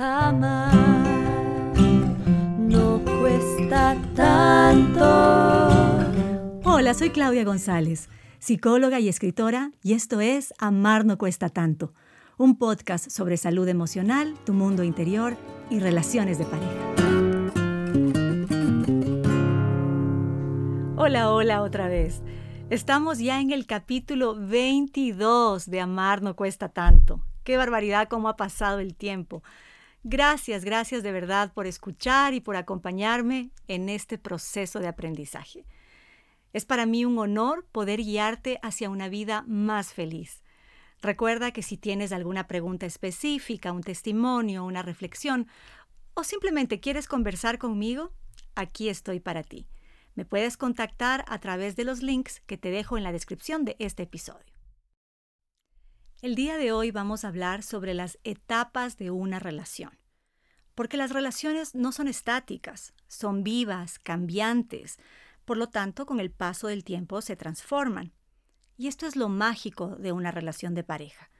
Amar no cuesta tanto. Hola, soy Claudia González, psicóloga y escritora, y esto es Amar no cuesta tanto, un podcast sobre salud emocional, tu mundo interior y relaciones de pareja. Hola, hola otra vez. Estamos ya en el capítulo 22 de Amar no cuesta tanto. Qué barbaridad cómo ha pasado el tiempo. Gracias, gracias de verdad por escuchar y por acompañarme en este proceso de aprendizaje. Es para mí un honor poder guiarte hacia una vida más feliz. Recuerda que si tienes alguna pregunta específica, un testimonio, una reflexión o simplemente quieres conversar conmigo, aquí estoy para ti. Me puedes contactar a través de los links que te dejo en la descripción de este episodio. El día de hoy vamos a hablar sobre las etapas de una relación. Porque las relaciones no son estáticas, son vivas, cambiantes, por lo tanto, con el paso del tiempo se transforman. Y esto es lo mágico de una relación de pareja.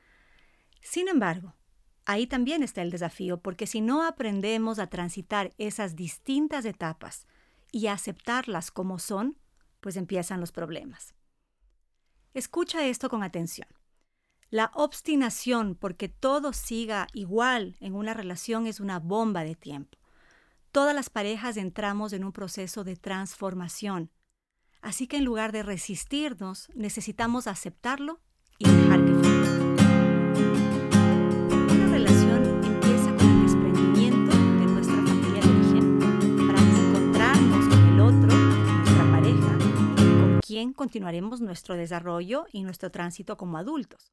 Sin embargo, ahí también está el desafío, porque si no aprendemos a transitar esas distintas etapas y a aceptarlas como son, pues empiezan los problemas. Escucha esto con atención. La obstinación porque todo siga igual en una relación es una bomba de tiempo. Todas las parejas entramos en un proceso de transformación. Así que en lugar de resistirnos, necesitamos aceptarlo y dejar que fluya. Una relación empieza con el desprendimiento de nuestra familia de origen para encontrarnos con el otro, nuestra pareja, con quien continuaremos nuestro desarrollo y nuestro tránsito como adultos.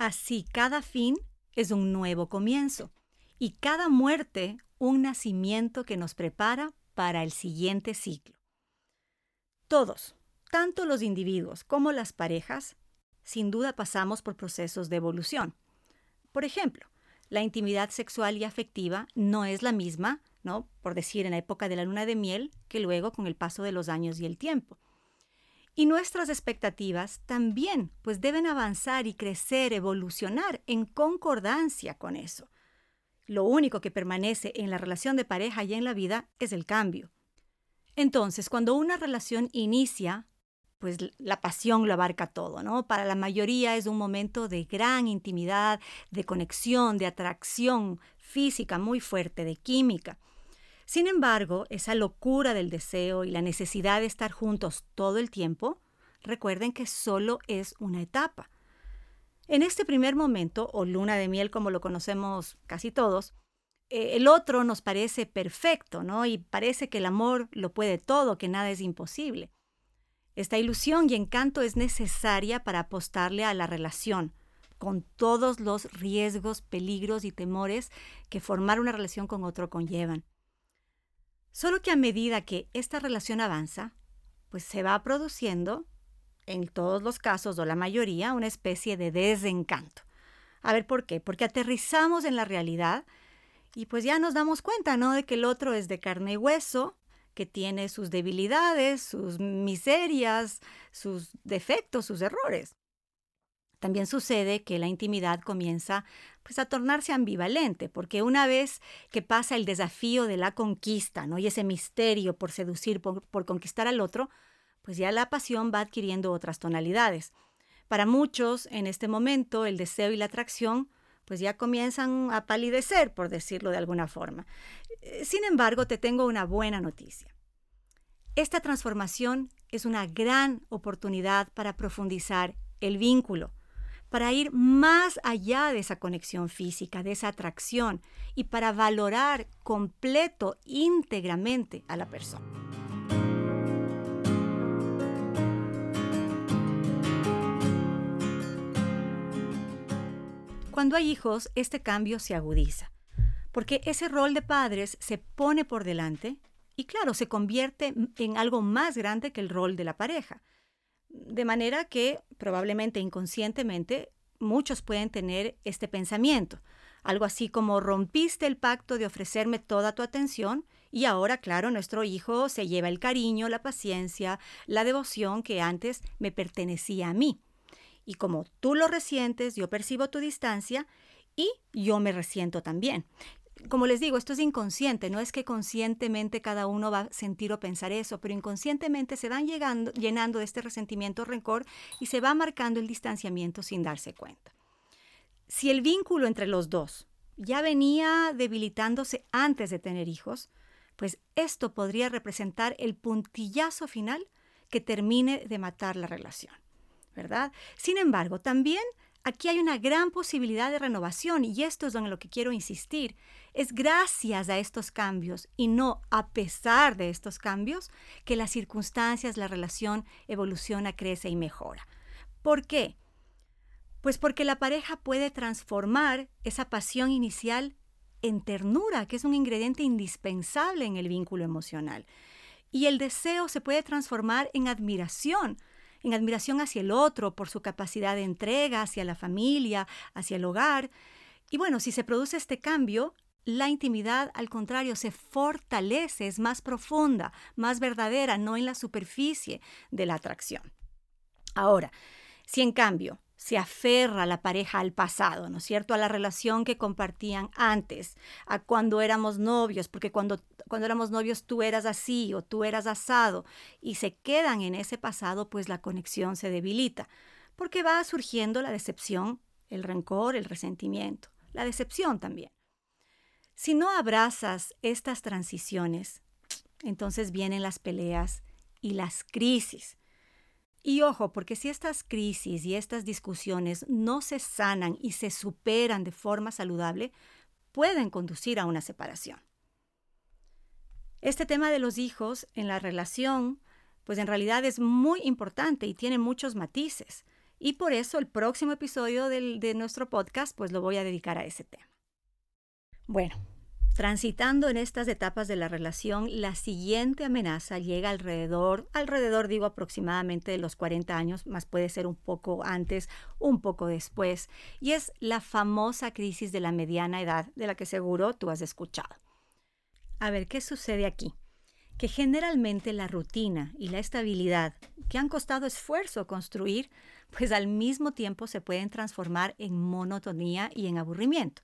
Así cada fin es un nuevo comienzo y cada muerte un nacimiento que nos prepara para el siguiente ciclo. Todos, tanto los individuos como las parejas, sin duda pasamos por procesos de evolución. Por ejemplo, la intimidad sexual y afectiva no es la misma, ¿no? Por decir en la época de la luna de miel, que luego con el paso de los años y el tiempo. Y nuestras expectativas también, pues deben avanzar y crecer, evolucionar en concordancia con eso. Lo único que permanece en la relación de pareja y en la vida es el cambio. Entonces, cuando una relación inicia, pues la pasión lo abarca todo, ¿no? Para la mayoría es un momento de gran intimidad, de conexión, de atracción física muy fuerte, de química. Sin embargo, esa locura del deseo y la necesidad de estar juntos todo el tiempo, recuerden que solo es una etapa. En este primer momento, o luna de miel como lo conocemos casi todos, eh, el otro nos parece perfecto, ¿no? Y parece que el amor lo puede todo, que nada es imposible. Esta ilusión y encanto es necesaria para apostarle a la relación, con todos los riesgos, peligros y temores que formar una relación con otro conllevan. Solo que a medida que esta relación avanza, pues se va produciendo, en todos los casos o la mayoría, una especie de desencanto. A ver, ¿por qué? Porque aterrizamos en la realidad y pues ya nos damos cuenta, ¿no? De que el otro es de carne y hueso, que tiene sus debilidades, sus miserias, sus defectos, sus errores. También sucede que la intimidad comienza pues a tornarse ambivalente, porque una vez que pasa el desafío de la conquista, ¿no? y ese misterio por seducir, por, conquistar al otro, pues ya la pasión va adquiriendo otras tonalidades. Para muchos, en este momento, el deseo y la atracción pues ya comienzan a palidecer, por decirlo de alguna forma. Eh, sin embargo, te tengo una buena noticia. Esta transformación es una gran oportunidad para profundizar el vínculo, para ir más allá de esa conexión física, de esa atracción y para valorar completo, íntegramente a la persona. Cuando hay hijos, este cambio se agudiza, porque ese rol de padres se pone por delante y claro, se convierte en algo más grande que el rol de la pareja. De manera que probablemente inconscientemente muchos pueden tener este pensamiento, algo así como rompiste el pacto de ofrecerme toda tu atención y ahora, claro, nuestro hijo se lleva el cariño, la paciencia, la devoción que antes me pertenecía a mí. Y como tú lo resientes, yo percibo tu distancia y yo me resiento también. Como les digo, esto es inconsciente, no es que conscientemente cada uno va a sentir o pensar eso, pero inconscientemente se van llegando, llenando de este resentimiento rencor y se va marcando el distanciamiento sin darse cuenta. Si el vínculo entre los dos ya venía debilitándose antes de tener hijos, pues esto podría representar el puntillazo final que termine de matar la relación, ¿verdad? Sin embargo, también aquí hay una gran posibilidad de renovación y esto es en lo que quiero insistir. Es gracias a estos cambios y no a pesar de estos cambios que las circunstancias, la relación evoluciona, crece y mejora. ¿Por qué? Pues porque la pareja puede transformar esa pasión inicial en ternura, que es un ingrediente indispensable en el vínculo emocional. Y el deseo se puede transformar en admiración, en admiración hacia el otro por su capacidad de entrega, hacia la familia, hacia el hogar. Y bueno, si se produce este cambio, la intimidad, al contrario, se fortalece, es más profunda, más verdadera, no en la superficie de la atracción. Ahora, si en cambio se aferra la pareja al pasado, ¿no es cierto? A la relación que compartían antes, a cuando éramos novios, porque cuando, cuando éramos novios tú eras así o tú eras asado, y se quedan en ese pasado, pues la conexión se debilita, porque va surgiendo la decepción, el rencor, el resentimiento, la decepción también. Si no abrazas estas transiciones, entonces vienen las peleas y las crisis y ojo, porque si estas crisis y estas discusiones no se sanan y se superan de forma saludable, pueden conducir a una separación. Este tema de los hijos en la relación, pues en realidad es muy importante y tiene muchos matices. Y por eso el próximo episodio de nuestro podcast, pues lo voy a dedicar a ese tema. Bueno, Transitando en estas etapas de la relación, la siguiente amenaza llega alrededor, alrededor digo aproximadamente de los 40 años, más puede ser un poco antes, un poco después, y es la famosa crisis de la mediana edad, de la que seguro tú has escuchado. A ver, ¿qué sucede aquí? Que generalmente la rutina y la estabilidad que han costado esfuerzo construir, pues al mismo tiempo se pueden transformar en monotonía y en aburrimiento.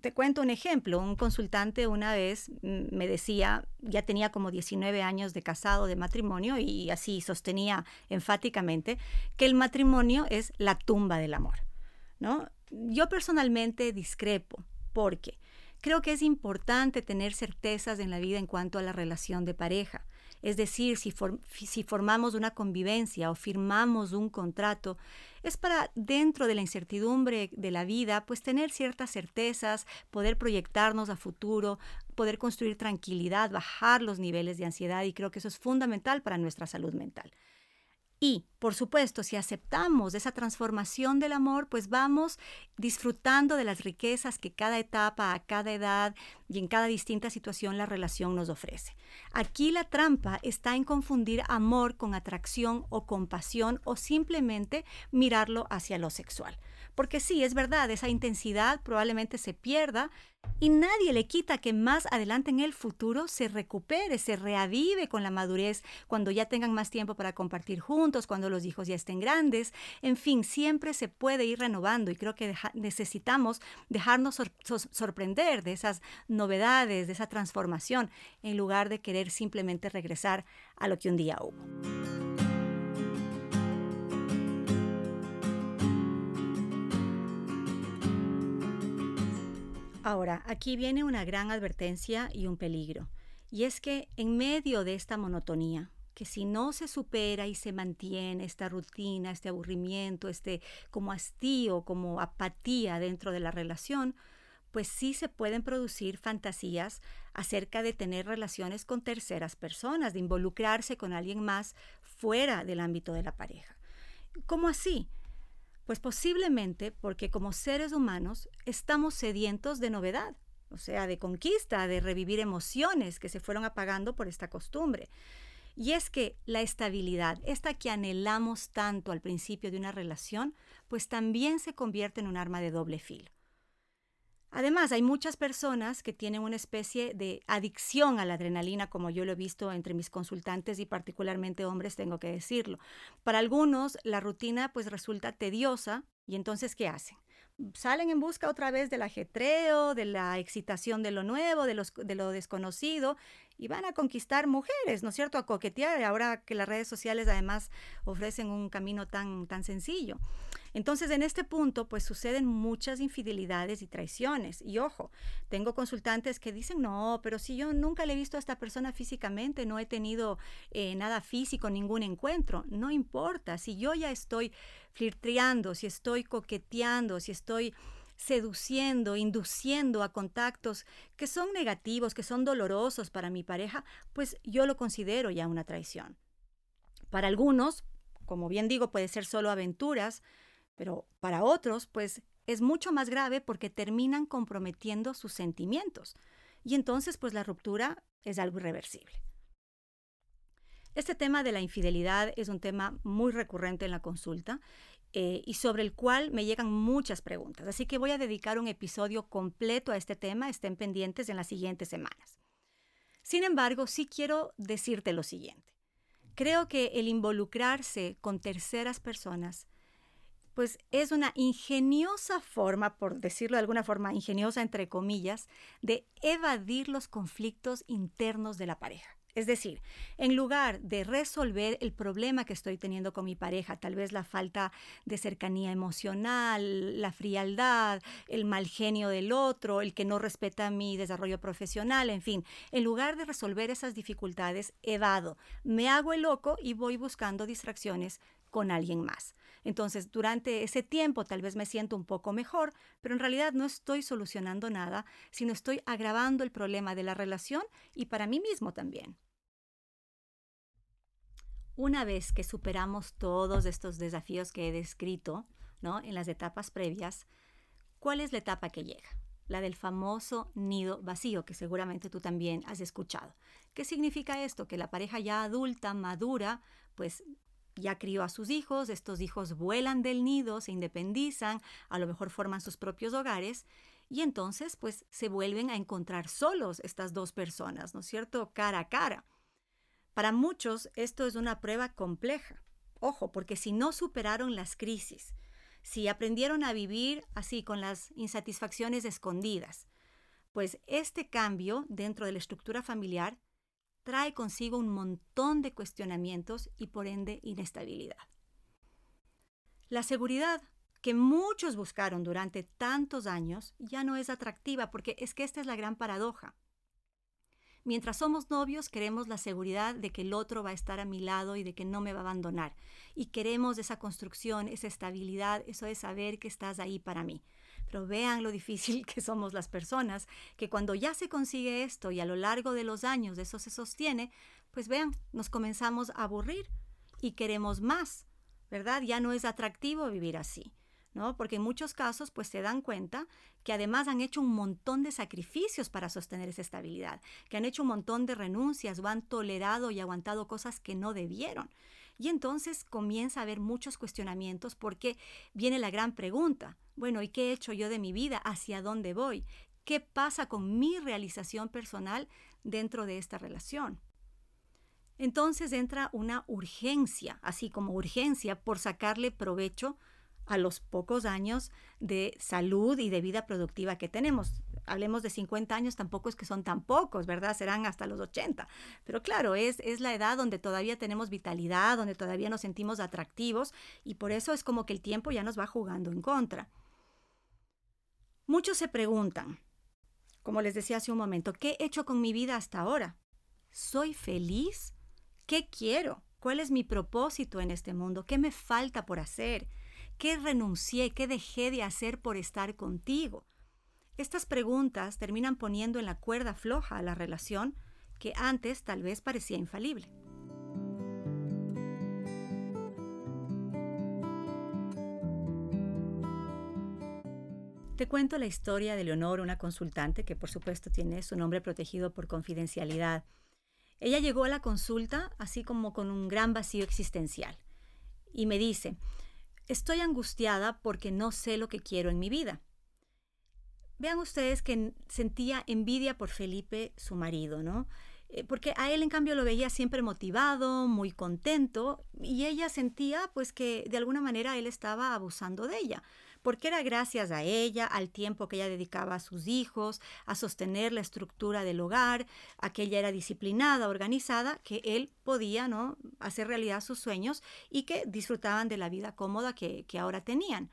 Te cuento un ejemplo. Un consultante una vez me decía, ya tenía como 19 años de casado, de matrimonio, y así sostenía enfáticamente que el matrimonio es la tumba del amor. ¿no? Yo personalmente discrepo, porque creo que es importante tener certezas en la vida en cuanto a la relación de pareja. Es decir, si, formamos una convivencia o firmamos un contrato, es para dentro de la incertidumbre de la vida, pues tener ciertas certezas, poder proyectarnos a futuro, poder construir tranquilidad, bajar los niveles de ansiedad y creo que eso es fundamental para nuestra salud mental. Y, por supuesto, si aceptamos esa transformación del amor, pues vamos disfrutando de las riquezas que cada etapa, a cada edad y en cada distinta situación la relación nos ofrece. Aquí la trampa está en confundir amor con atracción o compasión o simplemente mirarlo hacia lo sexual. Porque sí, es verdad, esa intensidad probablemente se pierda y nadie le quita que más adelante en el futuro se recupere, se reavive con la madurez, cuando ya tengan más tiempo para compartir juntos, cuando los hijos ya estén grandes. En fin, siempre se puede ir renovando y creo que necesitamos dejarnos sorprender de esas novedades, de esa transformación, en lugar de querer simplemente regresar a lo que un día hubo. Ahora, aquí viene una gran advertencia y un peligro, y es que en medio de esta monotonía, que si no se supera y se mantiene esta rutina, este aburrimiento, este como hastío, como apatía dentro de la relación, pues sí se pueden producir fantasías acerca de tener relaciones con terceras personas, de involucrarse con alguien más fuera del ámbito de la pareja. ¿Cómo así? Pues posiblemente porque como seres humanos estamos sedientos de novedad, o sea, de conquista, de revivir emociones que se fueron apagando por esta costumbre. Y es que la estabilidad, esta que anhelamos tanto al principio de una relación, pues también se convierte en un arma de doble filo. Además, hay muchas personas que tienen una especie de adicción a la adrenalina, como yo lo he visto entre mis consultantes y particularmente hombres, tengo que decirlo. Para algunos, la rutina pues resulta tediosa y entonces, ¿qué hacen? Salen en busca otra vez del ajetreo, de la excitación de lo nuevo, de, de lo desconocido, y van a conquistar mujeres, ¿no es cierto? A coquetear, ahora que las redes sociales además ofrecen un camino tan, tan sencillo. Entonces, en este punto, pues suceden muchas infidelidades y traiciones. Y ojo, tengo consultantes que dicen, no, pero si yo nunca le he visto a esta persona físicamente, no he tenido eh, nada físico, ningún encuentro, no importa, si yo ya estoy flirteando, si estoy coqueteando, si estoy seduciendo, induciendo a contactos que son negativos, que son dolorosos para mi pareja, pues yo lo considero ya una traición. Para algunos, como bien digo, puede ser solo aventuras, pero para otros, pues es mucho más grave porque terminan comprometiendo sus sentimientos. Y entonces, pues la ruptura es algo irreversible. Este tema de la infidelidad es un tema muy recurrente en la consulta eh, y sobre el cual me llegan muchas preguntas. Así que voy a dedicar un episodio completo a este tema. Estén pendientes en las siguientes semanas. Sin embargo, sí quiero decirte lo siguiente. Creo que el involucrarse con terceras personas pues es una ingeniosa forma, por decirlo de alguna forma, ingeniosa entre comillas, de evadir los conflictos internos de la pareja. Es decir, en lugar de resolver el problema que estoy teniendo con mi pareja, tal vez la falta de cercanía emocional, la frialdad, el mal genio del otro, el que no respeta mi desarrollo profesional, en fin, en lugar de resolver esas dificultades, evado, me hago el loco y voy buscando distracciones con alguien más. Entonces, durante ese tiempo tal vez me siento un poco mejor, pero en realidad no estoy solucionando nada, sino estoy agravando el problema de la relación y para mí mismo también. Una vez que superamos todos estos desafíos que he descrito ¿no? en las etapas previas, ¿cuál es la etapa que llega? La del famoso nido vacío, que seguramente tú también has escuchado. ¿Qué significa esto? Que la pareja ya adulta, madura, pues ya crió a sus hijos, estos hijos vuelan del nido, se independizan, a lo mejor forman sus propios hogares y entonces pues se vuelven a encontrar solos estas dos personas, ¿no es cierto? Cara a cara. Para muchos esto es una prueba compleja. Ojo, porque si no superaron las crisis, si aprendieron a vivir así con las insatisfacciones escondidas, pues este cambio dentro de la estructura familiar trae consigo un montón de cuestionamientos y por ende inestabilidad. La seguridad que muchos buscaron durante tantos años ya no es atractiva porque es que esta es la gran paradoja. Mientras somos novios queremos la seguridad de que el otro va a estar a mi lado y de que no me va a abandonar. Y queremos esa construcción, esa estabilidad, eso de saber que estás ahí para mí. Pero vean lo difícil que somos las personas, que cuando ya se consigue esto y a lo largo de los años eso se sostiene, pues vean, nos comenzamos a aburrir y queremos más, ¿verdad? Ya no es atractivo vivir así. ¿no? Porque en muchos casos pues se dan cuenta que además han hecho un montón de sacrificios para sostener esa estabilidad, que han hecho un montón de renuncias o han tolerado y aguantado cosas que no debieron. Y entonces comienza a haber muchos cuestionamientos porque viene la gran pregunta, bueno, ¿y qué he hecho yo de mi vida? ¿Hacia dónde voy? ¿Qué pasa con mi realización personal dentro de esta relación? Entonces entra una urgencia, así como urgencia por sacarle provecho a los pocos años de salud y de vida productiva que tenemos. Hablemos de 50 años, tampoco es que son tan pocos, ¿verdad? Serán hasta los 80. Pero claro, es, es la edad donde todavía tenemos vitalidad, donde todavía nos sentimos atractivos y por eso es como que el tiempo ya nos va jugando en contra. Muchos se preguntan, como les decía hace un momento, ¿qué he hecho con mi vida hasta ahora? ¿Soy feliz? ¿Qué quiero? ¿Cuál es mi propósito en este mundo? ¿Qué me falta por hacer? ¿Qué renuncié? ¿Qué dejé de hacer por estar contigo? Estas preguntas terminan poniendo en la cuerda floja a la relación que antes tal vez parecía infalible. Te cuento la historia de Leonor, una consultante que por supuesto tiene su nombre protegido por confidencialidad. Ella llegó a la consulta así como con un gran vacío existencial y me dice, estoy angustiada porque no sé lo que quiero en mi vida. Vean ustedes que sentía envidia por Felipe, su marido, ¿no? Eh, porque a él en cambio lo veía siempre motivado, muy contento, y ella sentía pues que de alguna manera él estaba abusando de ella porque era gracias a ella, al tiempo que ella dedicaba a sus hijos, a sostener la estructura del hogar, a que ella era disciplinada, organizada, que él podía ¿no? hacer realidad sus sueños y que disfrutaban de la vida cómoda que, ahora tenían.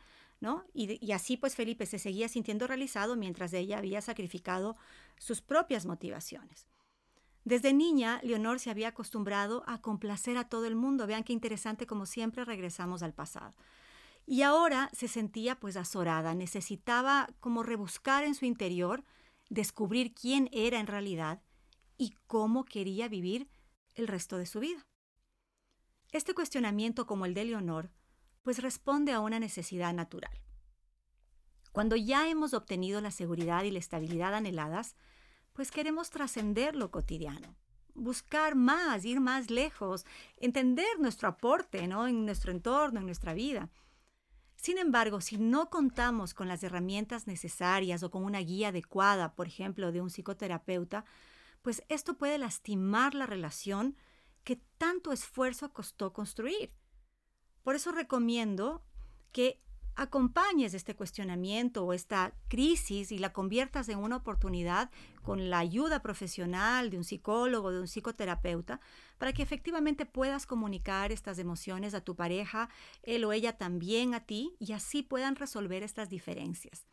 Y, y así pues Felipe se seguía sintiendo realizado mientras ella había sacrificado sus propias motivaciones. Desde niña, Leonor se había acostumbrado a complacer a todo el mundo. Vean qué interesante, como siempre regresamos al pasado. Y ahora se sentía pues azorada, necesitaba como rebuscar en su interior, descubrir quién era en realidad y cómo quería vivir el resto de su vida. Este cuestionamiento, como el de Leonor, pues responde a una necesidad natural. Cuando ya hemos obtenido la seguridad y la estabilidad anheladas, pues queremos trascender lo cotidiano, buscar más, ir más lejos, entender nuestro aporte ¿no? en nuestro entorno, en nuestra vida. Sin embargo, si no contamos con las herramientas necesarias o con una guía adecuada, por ejemplo, de un psicoterapeuta, pues esto puede lastimar la relación que tanto esfuerzo costó construir. Por eso recomiendo que acompañes este cuestionamiento o esta crisis y la conviertas en una oportunidad con la ayuda profesional de un psicólogo, de un psicoterapeuta, para que efectivamente puedas comunicar estas emociones a tu pareja, él o ella también a ti, y así puedan resolver estas diferencias.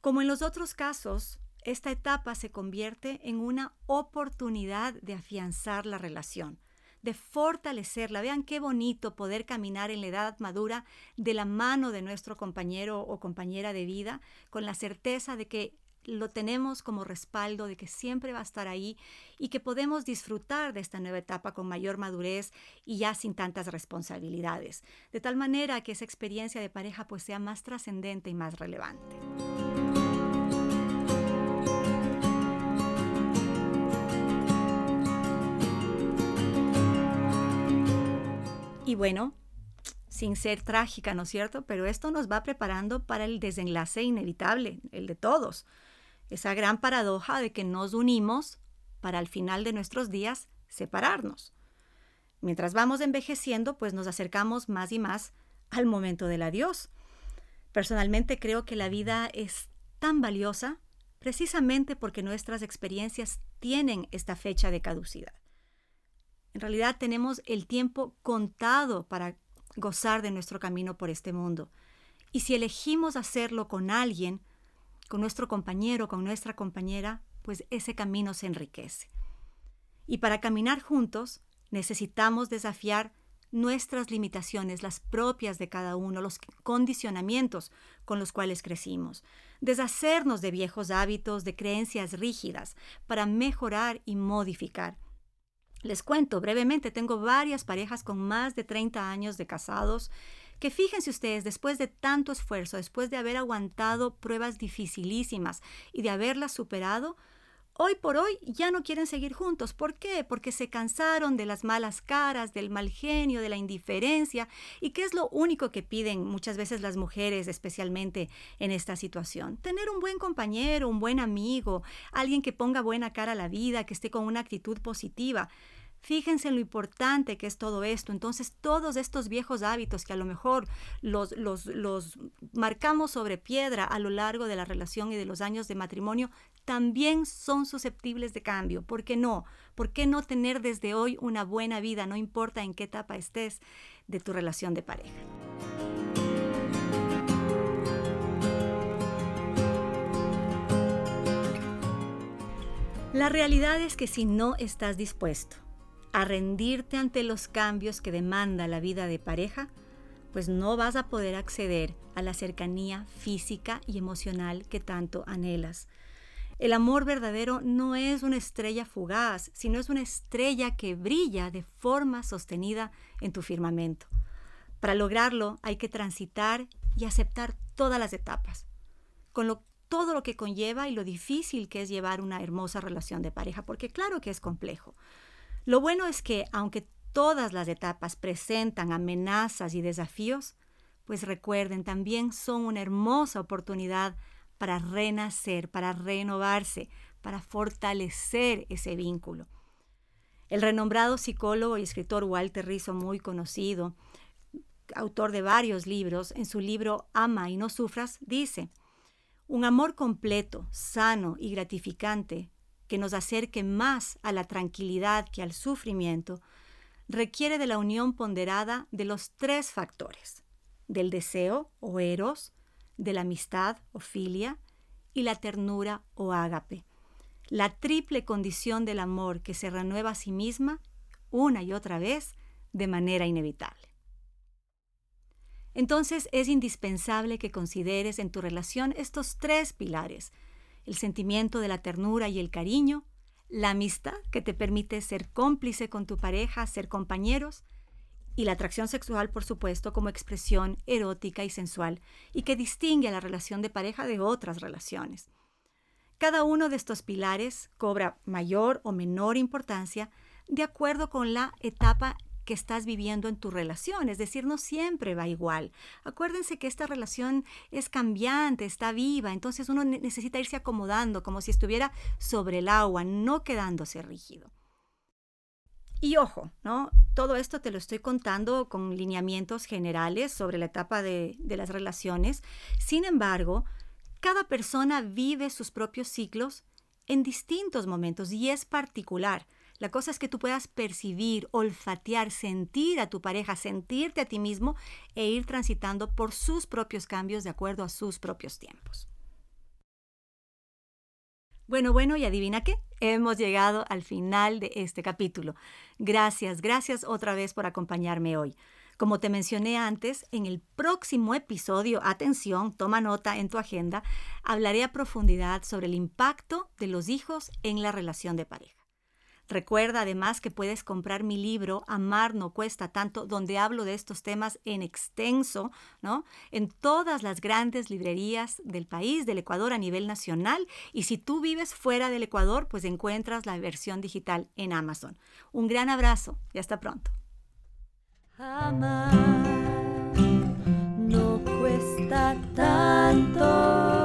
Como en los otros casos, esta etapa se convierte en una oportunidad de afianzar la relación de fortalecerla. Vean qué bonito poder caminar en la edad madura de la mano de nuestro compañero o compañera de vida, con la certeza de que lo tenemos como respaldo, de que siempre va a estar ahí y que podemos disfrutar de esta nueva etapa con mayor madurez y ya sin tantas responsabilidades, de tal manera que esa experiencia de pareja pues sea más trascendente y más relevante. Y bueno, sin ser trágica, ¿no es cierto? Pero esto nos va preparando para el desenlace inevitable, el de todos. Esa gran paradoja de que nos unimos para al final de nuestros días separarnos. Mientras vamos envejeciendo, pues nos acercamos más y más al momento del adiós. Personalmente creo que la vida es tan valiosa precisamente porque nuestras experiencias tienen esta fecha de caducidad. En realidad tenemos el tiempo contado para gozar de nuestro camino por este mundo. Y si elegimos hacerlo con alguien, con nuestro compañero, con nuestra compañera, pues ese camino se enriquece. Y para caminar juntos necesitamos desafiar nuestras limitaciones, las propias de cada uno, los condicionamientos con los cuales crecimos, deshacernos de viejos hábitos, de creencias rígidas, para mejorar y modificar les cuento brevemente, tengo varias parejas con más de 30 años de casados que fíjense ustedes, después de tanto esfuerzo, después de haber aguantado pruebas dificilísimas y de haberlas superado, hoy por hoy ya no quieren seguir juntos. ¿Por qué? Porque se cansaron de las malas caras, del mal genio, de la indiferencia. ¿Y qué es lo único que piden muchas veces las mujeres, especialmente en esta situación? Tener un buen compañero, un buen amigo, alguien que ponga buena cara a la vida, que esté con una actitud positiva. Fíjense en lo importante que es todo esto. Entonces, todos estos viejos hábitos que a lo mejor los, los, los, marcamos sobre piedra a lo largo de la relación y de los años de matrimonio, también son susceptibles de cambio. ¿Por qué no? ¿Por qué no tener desde hoy una buena vida, no importa en qué etapa estés de tu relación de pareja? La realidad es que si no estás dispuesto a rendirte ante los cambios que demanda la vida de pareja, pues no vas a poder acceder a la cercanía física y emocional que tanto anhelas. El amor verdadero no es una estrella fugaz, sino es una estrella que brilla de forma sostenida en tu firmamento. Para lograrlo hay que transitar y aceptar todas las etapas, con todo lo que conlleva y lo difícil que es llevar una hermosa relación de pareja, porque claro que es complejo. Lo bueno es que, aunque todas las etapas presentan amenazas y desafíos, pues recuerden, también son una hermosa oportunidad para renacer, para renovarse, para fortalecer ese vínculo. El renombrado psicólogo y escritor Walter Rizzo, muy conocido, autor de varios libros, en su libro Ama y no sufras, dice, un amor completo, sano y gratificante que nos acerque más a la tranquilidad que al sufrimiento, requiere de la unión ponderada de los tres factores, del deseo o eros, de la amistad o filia y la ternura o ágape, la triple condición del amor que se renueva a sí misma una y otra vez de manera inevitable. Entonces es indispensable que consideres en tu relación estos tres pilares, el sentimiento de la ternura y el cariño, la amistad que te permite ser cómplice con tu pareja, ser compañeros, y la atracción sexual, por supuesto, como expresión erótica y sensual, y que distingue a la relación de pareja de otras relaciones. Cada uno de estos pilares cobra mayor o menor importancia de acuerdo con la etapa estás viviendo en tu relación, es decir, no siempre va igual. Acuérdense que esta relación es cambiante, está viva, entonces uno necesita irse acomodando como si estuviera sobre el agua, no quedándose rígido. Y ojo, ¿no? Todo esto te lo estoy contando con lineamientos generales sobre la etapa de, de las relaciones. Sin embargo, cada persona vive sus propios ciclos en distintos momentos y es particular. La cosa es que tú puedas percibir, olfatear, sentir a tu pareja, sentirte a ti mismo e ir transitando por sus propios cambios de acuerdo a sus propios tiempos. Bueno, bueno, y adivina qué, hemos llegado al final de este capítulo. Gracias, gracias otra vez por acompañarme hoy. Como te mencioné antes, en el próximo episodio, atención, toma nota en tu agenda, hablaré a profundidad sobre el impacto de los hijos en la relación de pareja. Recuerda además que puedes comprar mi libro Amar no cuesta tanto, donde hablo de estos temas en extenso, ¿no? En todas las grandes librerías del país, del Ecuador a nivel nacional. Y si tú vives fuera del Ecuador, pues encuentras la versión digital en Amazon. Un gran abrazo y hasta pronto. Amar no cuesta tanto.